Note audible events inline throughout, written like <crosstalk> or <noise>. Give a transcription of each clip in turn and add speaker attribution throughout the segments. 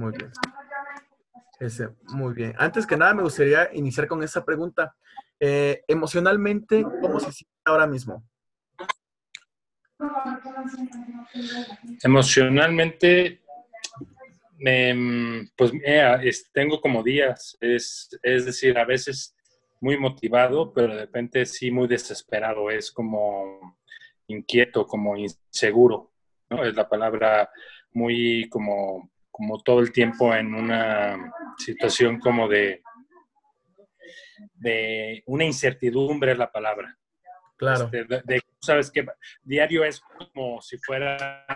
Speaker 1: Muy bien. Ese, muy bien. Antes que nada, me gustaría iniciar con esa pregunta. Eh, emocionalmente, ¿cómo se siente ahora mismo?
Speaker 2: Emocionalmente, pues tengo como días, es, es decir, a veces muy motivado, pero de repente sí muy desesperado, es como inquieto, como inseguro, ¿no? Es la palabra muy como, como todo el tiempo en una situación como de, de una incertidumbre es la palabra.
Speaker 1: Claro.
Speaker 2: Este, sabes que diario es como si fuera,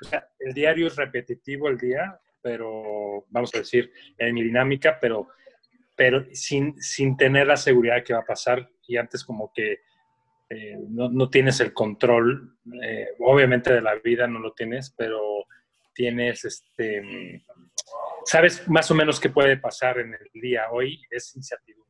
Speaker 2: o sea, el diario es repetitivo el día, pero vamos a decir, en mi dinámica, pero, pero sin, sin tener la seguridad de que va a pasar y antes como que eh, no, no, tienes el control, eh, obviamente de la vida no lo tienes, pero tienes, este, sabes más o menos qué puede pasar en el día. Hoy es incertidumbre.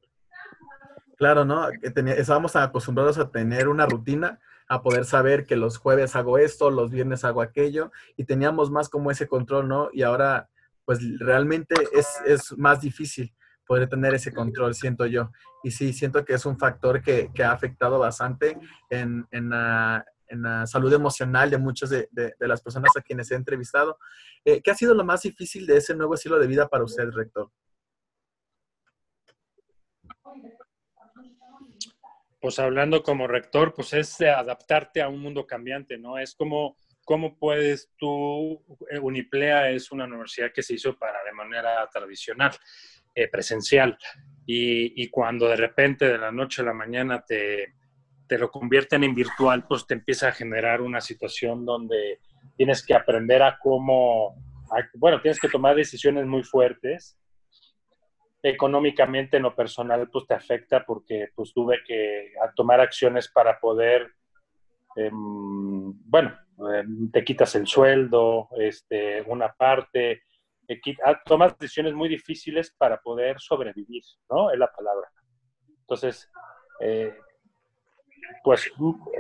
Speaker 1: Claro, ¿no? estábamos acostumbrados a tener una rutina, a poder saber que los jueves hago esto, los viernes hago aquello, y teníamos más como ese control, ¿no? Y ahora, pues realmente es, es más difícil poder tener ese control, siento yo. Y sí, siento que es un factor que, que ha afectado bastante en, en, la, en, la, salud emocional de muchas de, de, las personas a quienes he entrevistado. Eh, ¿Qué ha sido lo más difícil de ese nuevo estilo de vida para usted, rector?
Speaker 2: Pues hablando como rector, pues es adaptarte a un mundo cambiante, ¿no? Es como, ¿cómo puedes tú, eh, Uniplea es una universidad que se hizo para de manera tradicional eh, presencial. Y, cuando de repente de la noche a la mañana te, te lo convierten en virtual, pues te empieza a generar una situación donde tienes que aprender a cómo, bueno, tienes que tomar decisiones muy fuertes. Económicamente, en lo personal, pues te afecta porque pues tuve que tomar acciones para poder, em, bueno, em, te quitas el sueldo, este, una parte, Ah, tomas decisiones muy difíciles para poder sobrevivir, ¿no? Es la palabra. Entonces, eh, pues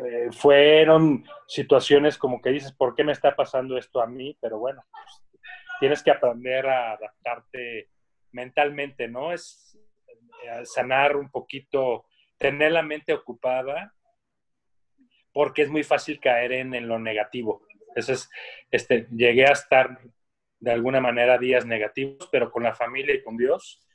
Speaker 2: eh, fueron situaciones como que dices, ¿por qué me está pasando esto a mí? Pero bueno, pues, tienes que aprender a adaptarte mentalmente, ¿no? Es eh, sanar un poquito, tener la mente ocupada, porque es muy fácil caer en, en lo negativo. Entonces, este, llegué a estar de alguna manera días negativos, pero con la familia y con Dios.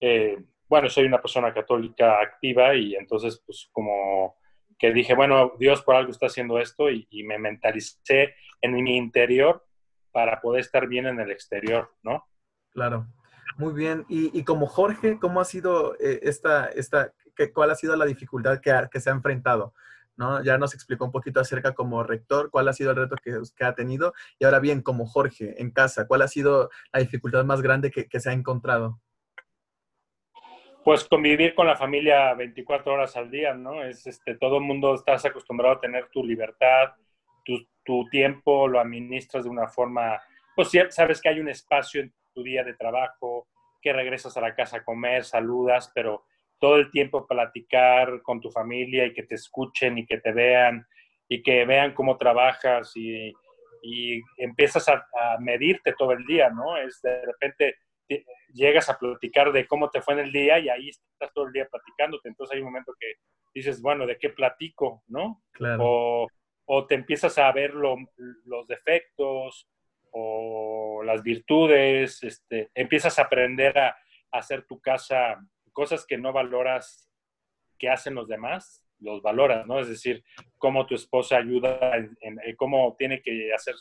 Speaker 2: Eh, bueno, soy una persona católica activa y entonces pues como que dije, bueno, Dios por algo está haciendo esto y, me mentalicé en mi interior para poder estar bien en el exterior, ¿no?
Speaker 1: Claro, muy bien. Y, como Jorge, ¿cómo ha sido eh, esta, esta, cuál ha sido la dificultad que, que se ha enfrentado? ¿no? Ya nos explicó un poquito acerca como rector, cuál ha sido el reto que, ha tenido. Y ahora bien, como Jorge, en casa, ¿cuál ha sido la dificultad más grande que, se ha encontrado?
Speaker 2: Pues convivir con la familia 24 horas al día, ¿no? Es, este, todo el mundo estás acostumbrado a tener tu libertad, tu, tiempo lo administras de una forma, pues sabes que hay un espacio en tu día de trabajo, que regresas a la casa a comer, saludas, pero todo el tiempo platicar con tu familia y que te escuchen y que te vean y que vean cómo trabajas y, empiezas a, medirte todo el día, ¿no? Es de repente llegas a platicar de cómo te fue en el día y ahí estás todo el día platicándote. Entonces hay un momento que dices, bueno, ¿de qué platico? ¿No?
Speaker 1: Claro.
Speaker 2: O, te empiezas a ver los defectos o las virtudes, este, empiezas a aprender a hacer tu casa cosas que no valoras que hacen los demás, los valoras, ¿no? Es decir, cómo tu esposa ayuda, en, cómo tiene que hacer,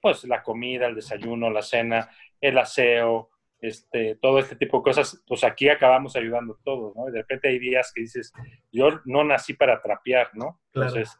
Speaker 2: pues, la comida, el desayuno, la cena, el aseo, este, todo este tipo de cosas, pues aquí acabamos ayudando todos, ¿no? Y de repente hay días que dices, yo no nací para trapear, ¿no? Entonces,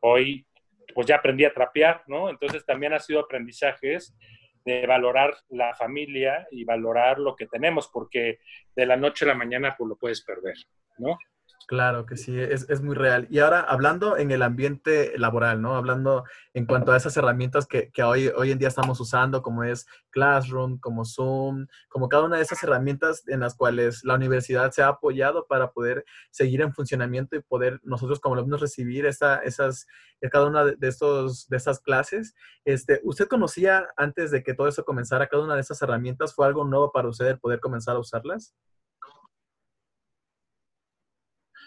Speaker 2: hoy, pues ya aprendí a trapear, ¿no? Entonces también ha sido aprendizajes de valorar la familia y valorar lo que tenemos, porque de la noche a la mañana pues lo puedes perder, ¿no?
Speaker 1: Claro que sí, es, es, muy real. Y ahora hablando en el ambiente laboral, ¿no? Hablando en cuanto a esas herramientas que, que, hoy, hoy en día estamos usando, como es Classroom, como Zoom, como cada una de esas herramientas en las cuales la universidad se ha apoyado para poder seguir en funcionamiento y poder nosotros como alumnos recibir esa, esas, cada una de, estos, de estas clases. Este, ¿Usted conocía antes de que todo eso comenzara cada una de esas herramientas? ¿Fue algo nuevo para usted el poder comenzar a usarlas?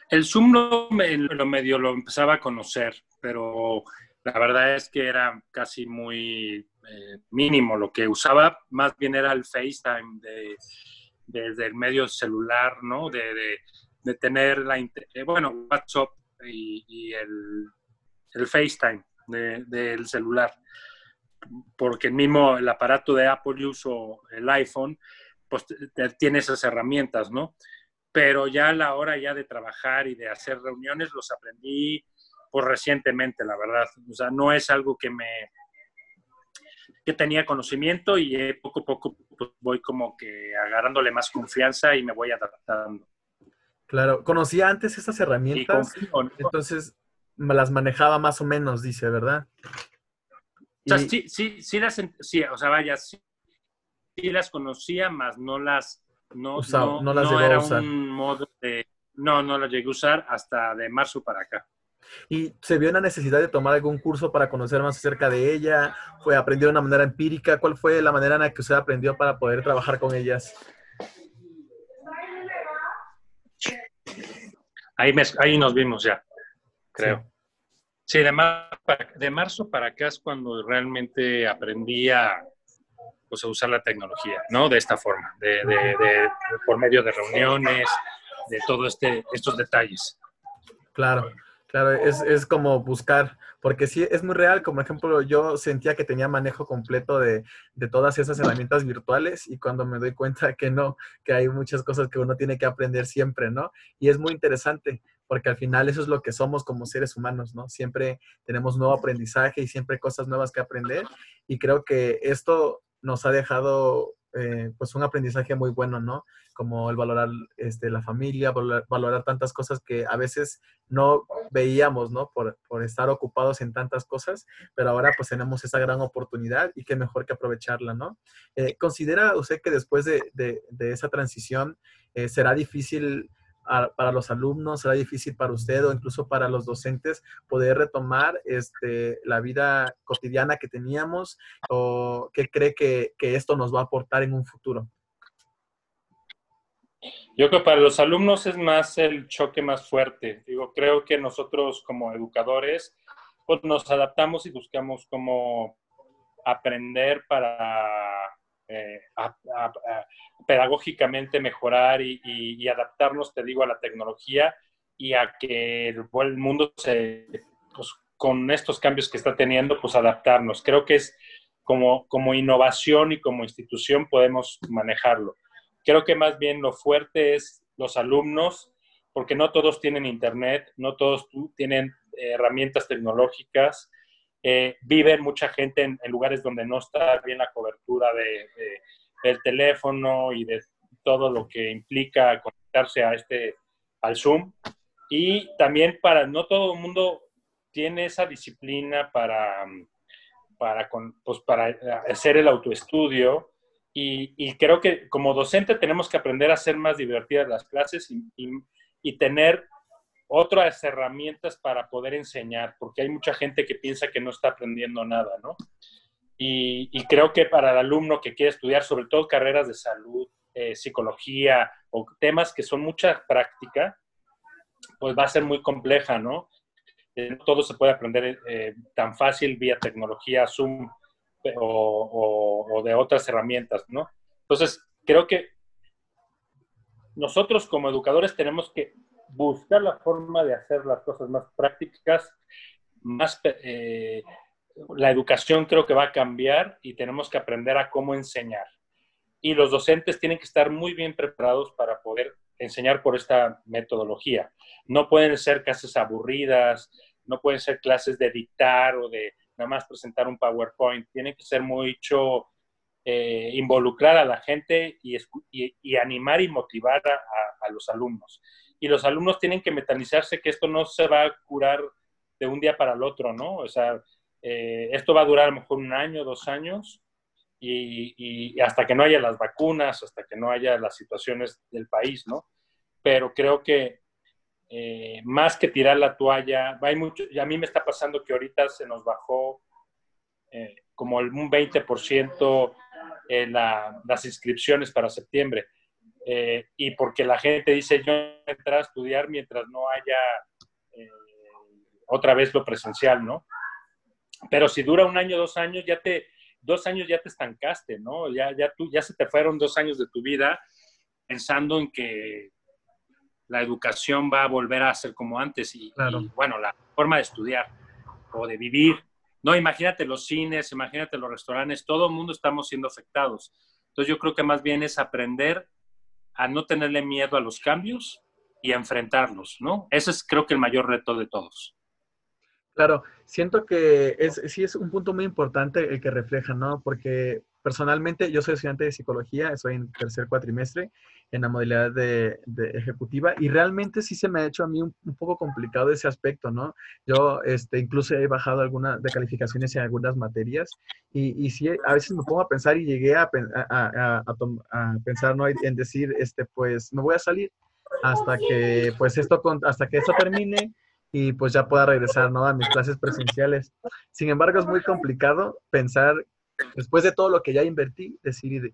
Speaker 2: El Zoom lo, lo medio lo empezaba a conocer, pero la verdad es que era casi muy eh, mínimo. Lo que usaba más bien era el FaceTime de, desde el medio celular, ¿no? De, tener la, eh, bueno, WhatsApp y, el, el, FaceTime del celular. Porque el mismo, el aparato de Apple, yo uso el iPhone, pues tiene esas herramientas, ¿no? Pero ya a la hora ya de trabajar y de hacer reuniones los aprendí pues, recientemente, la verdad. O sea, no es algo que me que tenía conocimiento y poco a poco pues, voy como que agarrándole más confianza y me voy adaptando.
Speaker 1: Claro, conocía antes estas herramientas, entonces me las manejaba más o menos, dice, ¿verdad?
Speaker 2: O sea, sí, sí, sí las, sí, o sea, vaya, sí, sí las conocía, más no las no, no, las no era un modo de... No, no las llegué a usar hasta de marzo para acá.
Speaker 1: ¿Y se vio una necesidad de tomar algún curso para conocer más acerca de ella? ¿Fue aprendió de una manera empírica? ¿Cuál fue la manera en la que usted aprendió para poder trabajar con ellas?
Speaker 2: Ahí, ahí nos vimos ya, creo. Sí, de, de marzo para acá es cuando realmente aprendí a, pues, usar la tecnología, ¿no? De esta forma, de, por medio de reuniones, de todos este, estos detalles.
Speaker 1: Claro, claro, es, es, como buscar, porque sí, es muy real, como ejemplo, yo sentía que tenía manejo completo de, de, todas esas herramientas virtuales y cuando me doy cuenta que no, que hay muchas cosas que uno tiene que aprender siempre, ¿no? Y es muy interesante, porque al final eso es lo que somos como seres humanos, ¿no? Siempre tenemos nuevo aprendizaje y siempre cosas nuevas que aprender y creo que esto nos ha dejado eh, pues un aprendizaje muy bueno, ¿no? Como el valorar este, la familia, valorar, tantas cosas que a veces no veíamos, ¿no? Por, estar ocupados en tantas cosas, pero ahora pues tenemos esa gran oportunidad y qué mejor que aprovecharla, ¿no? Eh, ¿Considera usted que después de, esa transición eh, será difícil para los alumnos, será difícil para usted o incluso para los docentes poder retomar este, la vida cotidiana que teníamos o qué cree que, que esto nos va a aportar en un futuro?
Speaker 2: Yo creo que para los alumnos es más el choque más fuerte. Digo, creo que nosotros como educadores pues nos adaptamos y buscamos cómo aprender para eh, pedagógicamente mejorar y, adaptarnos, te digo, a la tecnología y a que el, mundo se, pues, con estos cambios que está teniendo, pues adaptarnos. Creo que es como, como innovación y como institución podemos manejarlo. Creo que más bien lo fuerte es los alumnos, porque no todos tienen internet, no todos tienen herramientas tecnológicas, eh, vive mucha gente en, lugares donde no está bien la cobertura de, del teléfono y de todo lo que implica conectarse a este, al Zoom. Y también para, no todo el mundo tiene esa disciplina para, para, pues para hacer el autoestudio. Y, y, creo que como docente tenemos que aprender a hacer más divertidas las clases y, y tener otras herramientas para poder enseñar, porque hay mucha gente que piensa que no está aprendiendo nada, ¿no? Y, creo que para el alumno que quiere estudiar, sobre todo carreras de salud, eh, psicología o temas que son mucha práctica, pues va a ser muy compleja, ¿no? Eh, todo se puede aprender eh, tan fácil vía tecnología, Zoom o, o de otras herramientas, ¿no? Entonces, creo que nosotros como educadores tenemos que buscar la forma de hacer las cosas más prácticas, más... Eh, la educación creo que va a cambiar y tenemos que aprender a cómo enseñar. Y los docentes tienen que estar muy bien preparados para poder enseñar por esta metodología. No pueden ser clases aburridas, no pueden ser clases de dictar o de nada más presentar un PowerPoint. Tienen que ser mucho eh, involucrar a la gente y, animar y motivar a, los alumnos. Y los alumnos tienen que metalizarse que esto no se va a curar de un día para el otro, ¿no? O sea, eh, esto va a durar a lo mejor un año, dos años, y, hasta que no haya las vacunas, hasta que no haya las situaciones del país, ¿no? Pero creo que eh, más que tirar la toalla, hay mucho, y a mí me está pasando que ahorita se nos bajó eh, como un 20% en las inscripciones para septiembre. Y porque la gente dice, yo entrar a estudiar mientras no haya otra vez lo presencial, ¿no? Pero si dura un año, dos años, ya te, dos años ya te estancaste, ¿no? Ya, ya, tú, ya se te fueron dos años de tu vida pensando en que la educación va a volver a ser como antes y, bueno, la forma de estudiar o de vivir. No, imagínate los cines, imagínate los restaurantes, todo el mundo estamos siendo afectados. Entonces yo creo que más bien es aprender a no tenerle miedo a los cambios y a enfrentarlos, ¿no? Ese es creo que el mayor reto de todos.
Speaker 1: Claro, siento que es, sí es un punto muy importante el que refleja, ¿no? Porque personalmente yo soy estudiante de psicología, estoy en tercer cuatrimestre en la modalidad de, ejecutiva y realmente sí se me ha hecho a mí un, poco complicado ese aspecto, ¿no? Yo este, incluso he bajado algunas de calificaciones en algunas materias y, y sí, a veces me pongo a pensar y llegué a, a, a, pensar, ¿no? En decir, este, pues me voy a salir hasta que, pues esto, hasta que esto termine y pues ya pueda regresar ¿no? a mis clases presenciales. Sin embargo, es muy complicado pensar, después de todo lo que ya invertí, decir,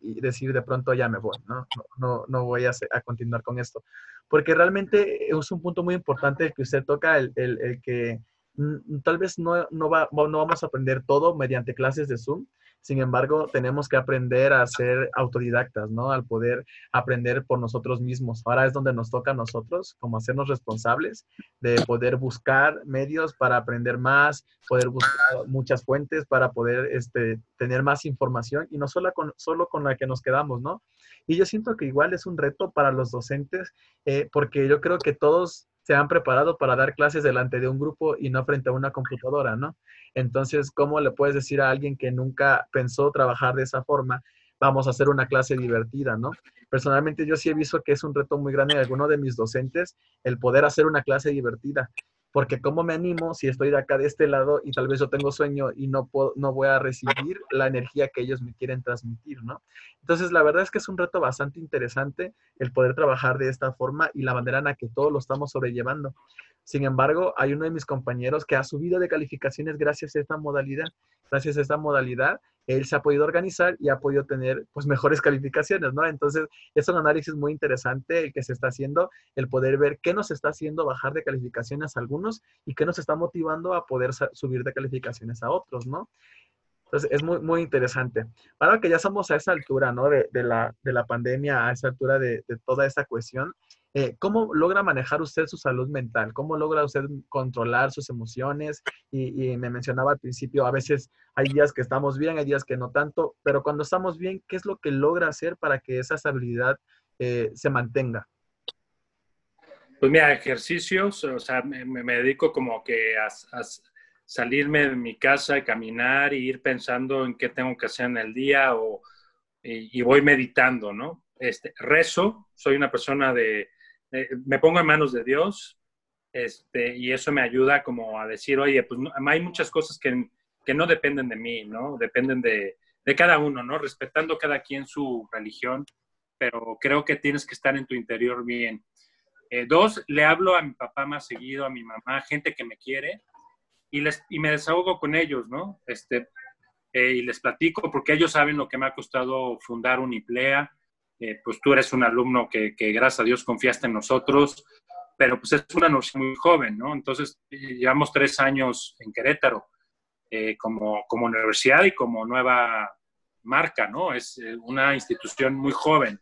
Speaker 1: de pronto ya me voy, ¿no? No, no, voy a, continuar con esto. Porque realmente es un punto muy importante que usted toca, el, el, el que mm, tal vez no, no, va, no vamos a aprender todo mediante clases de Zoom, sin embargo, tenemos que aprender a ser autodidactas, ¿no? Al poder aprender por nosotros mismos. Ahora es donde nos toca a nosotros, como hacernos responsables de poder buscar medios para aprender más, poder buscar muchas fuentes para poder este, tener más información y no solo con, solo con la que nos quedamos, ¿no? Y yo siento que igual es un reto para los docentes, eh, porque yo creo que todos se han preparado para dar clases delante de un grupo y no frente a una computadora, ¿no? Entonces, ¿cómo le puedes decir a alguien que nunca pensó trabajar de esa forma, vamos a hacer una clase divertida, ¿no? Personalmente yo sí he visto que es un reto muy grande en alguno de mis docentes el poder hacer una clase divertida porque cómo me animo si estoy de acá de este lado y tal vez yo tengo sueño y no puedo, no voy a recibir la energía que ellos me quieren transmitir, ¿no? Entonces, la verdad es que es un reto bastante interesante el poder trabajar de esta forma y la manera en la que todos lo estamos sobrellevando. Sin embargo, hay uno de mis compañeros que ha subido de calificaciones gracias a esta modalidad. Gracias a esta modalidad, él se ha podido organizar y ha podido tener pues mejores calificaciones, ¿no? Entonces, es un análisis muy interesante el que se está haciendo, el poder ver qué nos está haciendo bajar de calificaciones a algunos y qué nos está motivando a poder subir de calificaciones a otros, ¿no? Entonces, es muy, muy interesante. Ahora que ya somos a esa altura, ¿no? De, la, de la, pandemia, a esa altura de, de toda esta cuestión, eh, ¿Cómo logra manejar usted su salud mental? ¿Cómo logra usted controlar sus emociones? Y, me mencionaba al principio, a veces hay días que estamos bien, hay días que no tanto, pero cuando estamos bien, ¿qué es lo que logra hacer para que esa estabilidad eh, se mantenga?
Speaker 2: Pues mira, ejercicios, o sea, me, dedico como que a, salirme de mi casa caminar y ir pensando en qué tengo que hacer en el día o, y, y voy meditando, ¿no? Este, rezo, soy una persona de, eh, me pongo en manos de Dios este, y eso me ayuda como a decir, oye, pues hay muchas cosas que, que, no dependen de mí, ¿no? Dependen de, de, cada uno, ¿no? Respetando cada quien su religión, pero creo que tienes que estar en tu interior bien. Eh, dos, le hablo a mi papá más seguido, a mi mamá, gente que me quiere, y, les, y me desahogo con ellos, ¿no? Este, eh, y les platico porque ellos saben lo que me ha costado fundar Uniplea, eh, pues tú eres un alumno que, gracias a Dios confiaste en nosotros, pero pues es una universidad muy joven, ¿no? Entonces, llevamos tres años en Querétaro eh, como, como universidad y como nueva marca, ¿no? Es eh, una institución muy joven.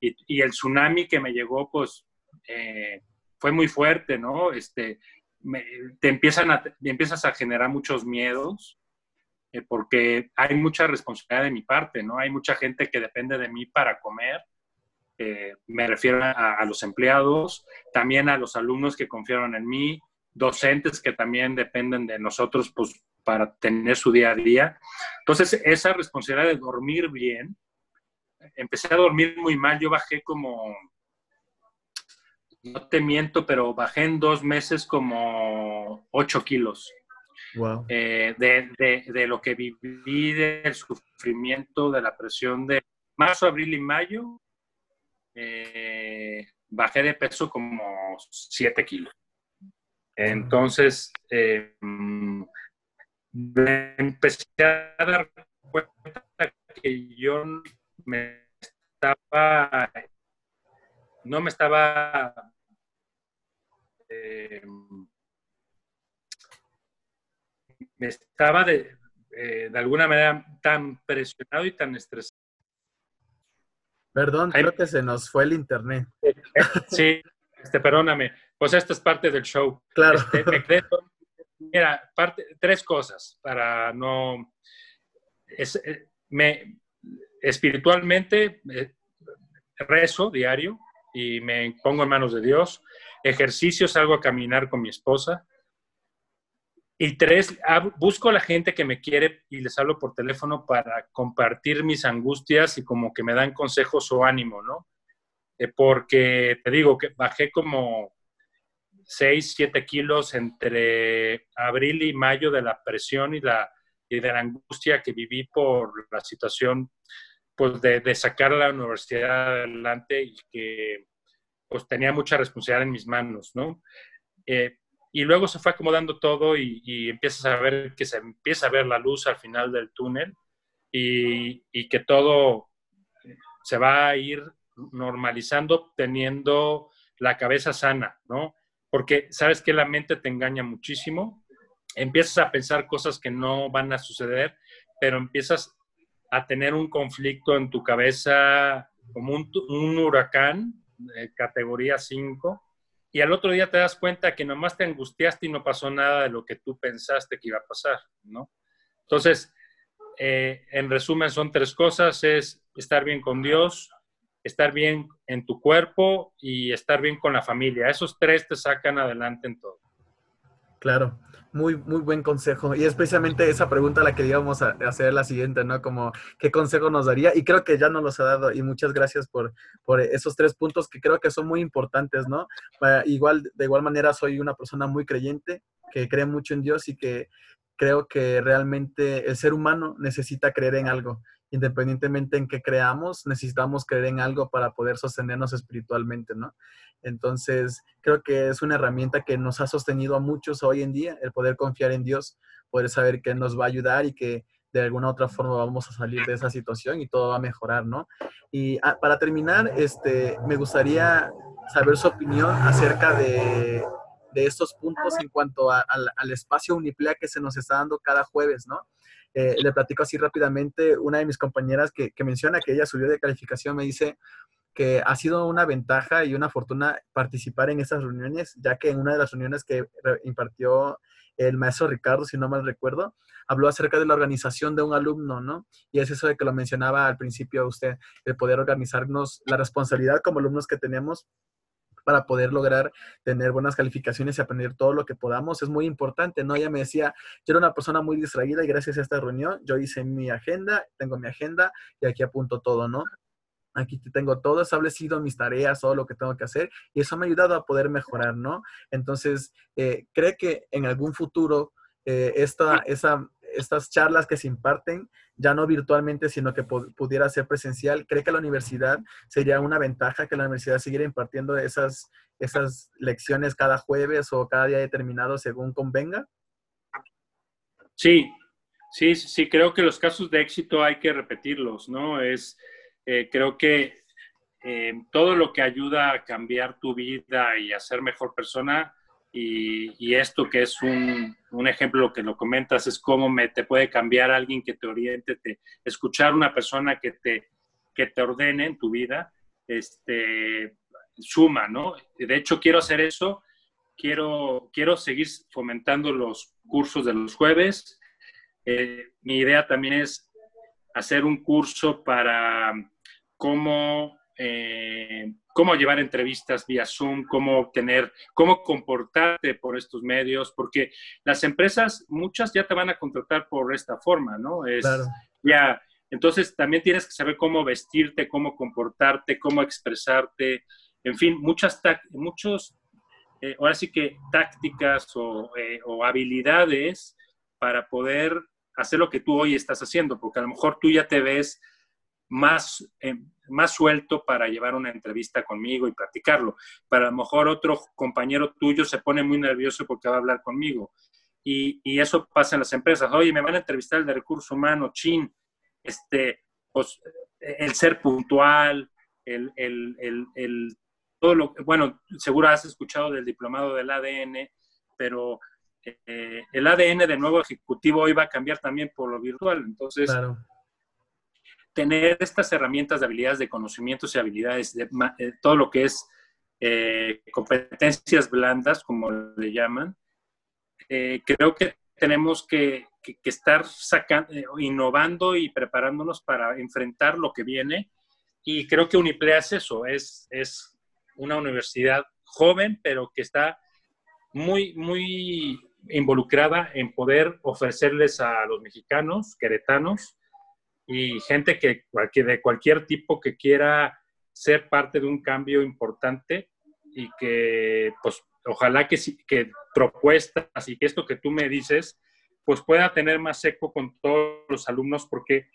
Speaker 2: Y, el tsunami que me llegó, pues, fue muy fuerte, ¿no? Este, te empiezan a, empiezas a generar muchos miedos, eh, porque hay mucha responsabilidad de mi parte, ¿no? Hay mucha gente que depende de mí para comer. Eh, me refiero a, los empleados, también a los alumnos que confiaron en mí, docentes que también dependen de nosotros pues, para tener su día a día. Entonces, esa responsabilidad de dormir bien, empecé a dormir muy mal, yo bajé como no te miento, pero bajé en dos meses como 8 kilos. Eh, de, lo que viví, del sufrimiento, de la presión de marzo, abril y mayo, eh, bajé de peso como 7 kilos. Entonces, me empecé a dar cuenta que yo me estaba, no me estaba eh, me estaba de, eh, de alguna manera tan presionado y tan estresado.
Speaker 1: Perdón, creo que se nos fue el internet. <laughs>
Speaker 2: Sí, este, perdóname. Pues esto es parte del show.
Speaker 1: Claro.
Speaker 2: Este, mira, parte, tres cosas para no... Eh, me, espiritualmente eh, rezo diario y me pongo en manos de Dios. Ejercicio, salgo a caminar con mi esposa. Y tres, busco a la gente que me quiere y les hablo por teléfono para compartir mis angustias y como que me dan consejos o ánimo, ¿no? Eh, porque te digo que bajé como 6, 7 kilos entre abril y mayo de la presión y, la, y de la angustia que viví por la situación pues de, de sacar la universidad adelante y que pues tenía mucha responsabilidad en mis manos, ¿no? Eh, y luego se fue acomodando todo y, empiezas a ver que se empieza a ver la luz al final del túnel y, que todo se va a ir normalizando teniendo la cabeza sana, ¿no? Porque sabes que la mente te engaña muchísimo, empiezas a pensar cosas que no van a suceder, pero empiezas a tener un conflicto en tu cabeza como un, huracán, de categoría 5, y al otro día te das cuenta que nomás te angustiaste y no pasó nada de lo que tú pensaste que iba a pasar, ¿no? Entonces, eh, en resumen, son tres cosas, es estar bien con Dios, estar bien en tu cuerpo y estar bien con la familia. Esos tres te sacan adelante en todo.
Speaker 1: Claro. Muy, muy buen consejo. Y es precisamente esa pregunta la que íbamos a hacer la siguiente, ¿no? Como, ¿qué consejo nos daría? Y creo que ya nos los ha dado. Y muchas gracias por, por esos tres puntos que creo que son muy importantes, ¿no? igual, de igual manera, soy una persona muy creyente, que cree mucho en Dios y que creo que realmente el ser humano necesita creer en algo independientemente en qué creamos, necesitamos creer en algo para poder sostenernos espiritualmente, ¿no? Entonces, creo que es una herramienta que nos ha sostenido a muchos hoy en día, el poder confiar en Dios, poder saber que nos va a ayudar y que de alguna otra forma vamos a salir de esa situación y todo va a mejorar, ¿no? Y ah, para terminar, este, me gustaría saber su opinión acerca de, estos puntos en cuanto al, al espacio Uniplea que se nos está dando cada jueves, ¿no? Eh, le platico así rápidamente, una de mis compañeras que, menciona que ella subió de calificación me dice que ha sido una ventaja y una fortuna participar en estas reuniones, ya que en una de las reuniones que impartió el maestro Ricardo, si no mal recuerdo, habló acerca de la organización de un alumno, ¿no? Y es eso de que lo mencionaba al principio usted, el poder organizarnos, la responsabilidad como alumnos que tenemos para poder lograr tener buenas calificaciones y aprender todo lo que podamos es muy importante, ¿no? Ella me decía, yo era una persona muy distraída y gracias a esta reunión yo hice mi agenda, tengo mi agenda y aquí apunto todo, ¿no? Aquí tengo todo establecido, mis tareas, todo lo que tengo que hacer y eso me ha ayudado a poder mejorar, ¿no? Entonces, eh, ¿cree que en algún futuro eh, esta, esa, estas charlas que se imparten, ya no virtualmente, sino que pudiera ser presencial, ¿cree que la universidad sería una ventaja que la universidad siguiera impartiendo esas, esas lecciones cada jueves o cada día determinado según convenga?
Speaker 2: Sí, sí, sí, creo que los casos de éxito hay que repetirlos, ¿no? Es, eh, creo que eh, todo lo que ayuda a cambiar tu vida y a ser mejor persona, y, esto que es un, un, ejemplo que lo comentas, es cómo me, te puede cambiar alguien que te oriente, te, escuchar una persona que te, que te ordene en tu vida, este, suma, ¿no? De hecho, quiero hacer eso, quiero, quiero seguir fomentando los cursos de los jueves. Eh, mi idea también es hacer un curso para cómo eh, cómo llevar entrevistas vía Zoom, cómo obtener, cómo comportarte por estos medios, porque las empresas, muchas ya te van a contratar por esta forma, ¿no? Es ya, entonces también tienes que saber cómo vestirte, cómo comportarte, cómo expresarte. en fin, muchas, muchos, eh, ahora sí que tácticas o, eh, o habilidades para poder hacer lo que tú hoy estás haciendo, porque a lo mejor tú ya te ves más, eh, más suelto para llevar una entrevista conmigo y practicarlo. Para a lo mejor otro compañero tuyo se pone muy nervioso porque va a hablar conmigo. Y, y eso pasa en las empresas. Oye, me van a entrevistar el de recursos humanos, chin. Este, pues, el ser puntual, el, el, el, el, todo lo bueno, seguro has escuchado del diplomado del ADN, pero eh, el ADN de nuevo ejecutivo hoy va a cambiar también por lo virtual. Entonces, tener estas herramientas de habilidades de conocimientos y habilidades, de, eh, todo lo que es eh, competencias blandas, como le llaman, creo que tenemos que, estar sacando, innovando y preparándonos para enfrentar lo que viene. Y creo que Uniplea es eso, es, es una universidad joven, pero que está muy, muy involucrada en poder ofrecerles a los mexicanos, queretanos y gente que, de cualquier tipo que quiera ser parte de un cambio importante y que, pues, ojalá que, que propuestas y que esto que tú me dices, pues pueda tener más eco con todos los alumnos, porque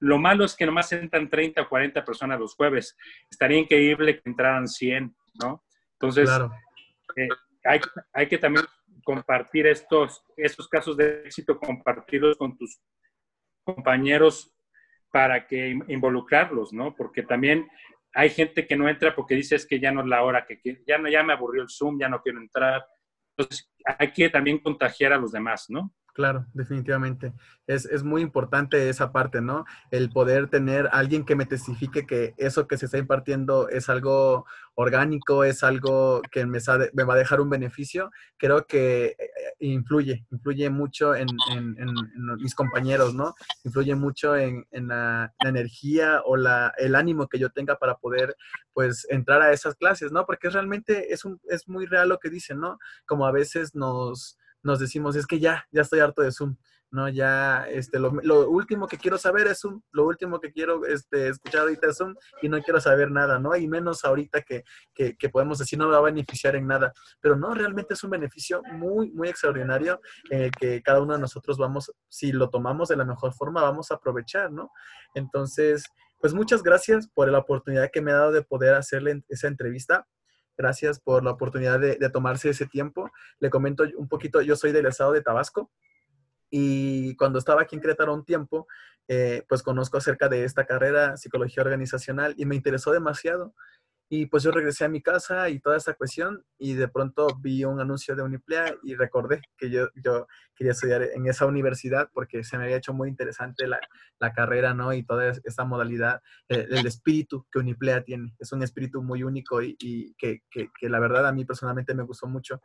Speaker 2: lo malo es que nomás entran 30 o 40 personas los jueves. Estaría increíble que entraran 100, ¿no? Entonces, eh, hay, hay, que también compartir estos, estos casos de éxito, compartirlos con tus compañeros para que involucrarlos, ¿no? Porque también hay gente que no entra porque dice es que ya no es la hora, que, ya, no, ya me aburrió el Zoom, ya no quiero entrar. Entonces, hay que también contagiar a los demás, ¿no?
Speaker 1: Claro, definitivamente. Es, es, muy importante esa parte, ¿no? El poder tener alguien que me testifique que eso que se está impartiendo es algo orgánico, es algo que me, va a dejar un beneficio. Creo que eh, influye, influye mucho en, mis compañeros, ¿no? Influye mucho en, la, la, energía o la, el ánimo que yo tenga para poder, pues, entrar a esas clases, ¿no? Porque realmente es, un, es muy real lo que dicen, ¿no? Como a veces nos nos decimos, es que ya, ya estoy harto de Zoom, ¿no? Ya, este, lo, último que quiero saber es Zoom, lo último que quiero este, escuchar ahorita es Zoom y no quiero saber nada, ¿no? Y menos ahorita que, que, que, podemos decir no me va a beneficiar en nada, pero no, realmente es un beneficio muy, muy extraordinario eh, que cada uno de nosotros vamos, si lo tomamos de la mejor forma, vamos a aprovechar, ¿no? Entonces, pues muchas gracias por la oportunidad que me ha dado de poder hacerle esa entrevista. Gracias por la oportunidad de, tomarse ese tiempo. Le comento un poquito, yo soy del estado de Tabasco y cuando estaba aquí en Querétaro un tiempo, eh, pues conozco acerca de esta carrera, psicología organizacional, y me interesó demasiado. Y pues yo regresé a mi casa y toda esta cuestión y de pronto vi un anuncio de Uniplea y recordé que yo, yo quería estudiar en esa universidad porque se me había hecho muy interesante la, la carrera, ¿no? Y toda esta modalidad, el, el, espíritu que Uniplea tiene. Es un espíritu muy único y, y que, que, que, la verdad a mí personalmente me gustó mucho.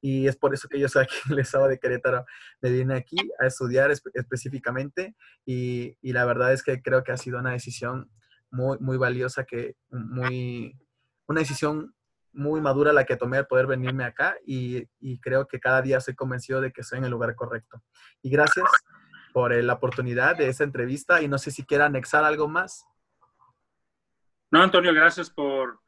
Speaker 1: Y es por eso que yo aquí el estado de Querétaro. Me vine aquí a estudiar específicamente y, y la verdad es que creo que ha sido una decisión muy, muy valiosa, que muy, una decisión muy madura la que tomé al poder venirme acá y, y, creo que cada día soy convencido de que estoy en el lugar correcto. Y gracias por la oportunidad de esta entrevista y no sé si quiera anexar algo más.
Speaker 2: No, Antonio, gracias por,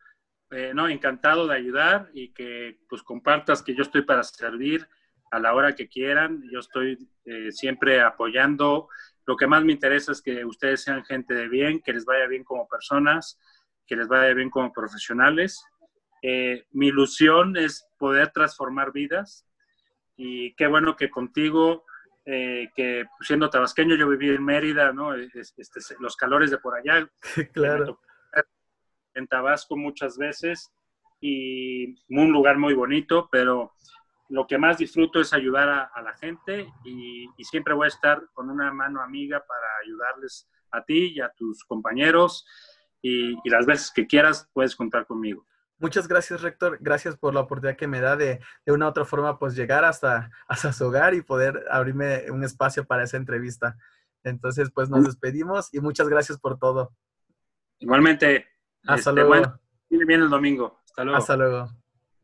Speaker 2: eh, no, encantado de ayudar y que pues compartas que yo estoy para servir a la hora que quieran. Yo estoy eh, siempre apoyando lo que más me interesa es que ustedes sean gente de bien, que les vaya bien como personas, que les vaya bien como profesionales. Eh, mi ilusión es poder transformar vidas y qué bueno que contigo, eh, que siendo tabasqueño yo viví en Mérida, ¿no? Este, los calores de por allá. <laughs>
Speaker 1: Claro.
Speaker 2: En Tabasco muchas veces y un lugar muy bonito, pero lo que más disfruto es ayudar a, la gente y, siempre voy a estar con una mano amiga para ayudarles a ti y a tus compañeros y, las veces que quieras puedes contar conmigo.
Speaker 1: Muchas gracias, Rector. Gracias por la oportunidad que me da de, de una u otra forma, pues llegar hasta, hasta su hogar y poder abrirme un espacio para esa entrevista. Entonces, pues nos despedimos y muchas gracias por todo.
Speaker 2: Igualmente.
Speaker 1: Hasta este, luego.
Speaker 2: Bueno, bien el domingo. Hasta luego.
Speaker 1: Hasta luego.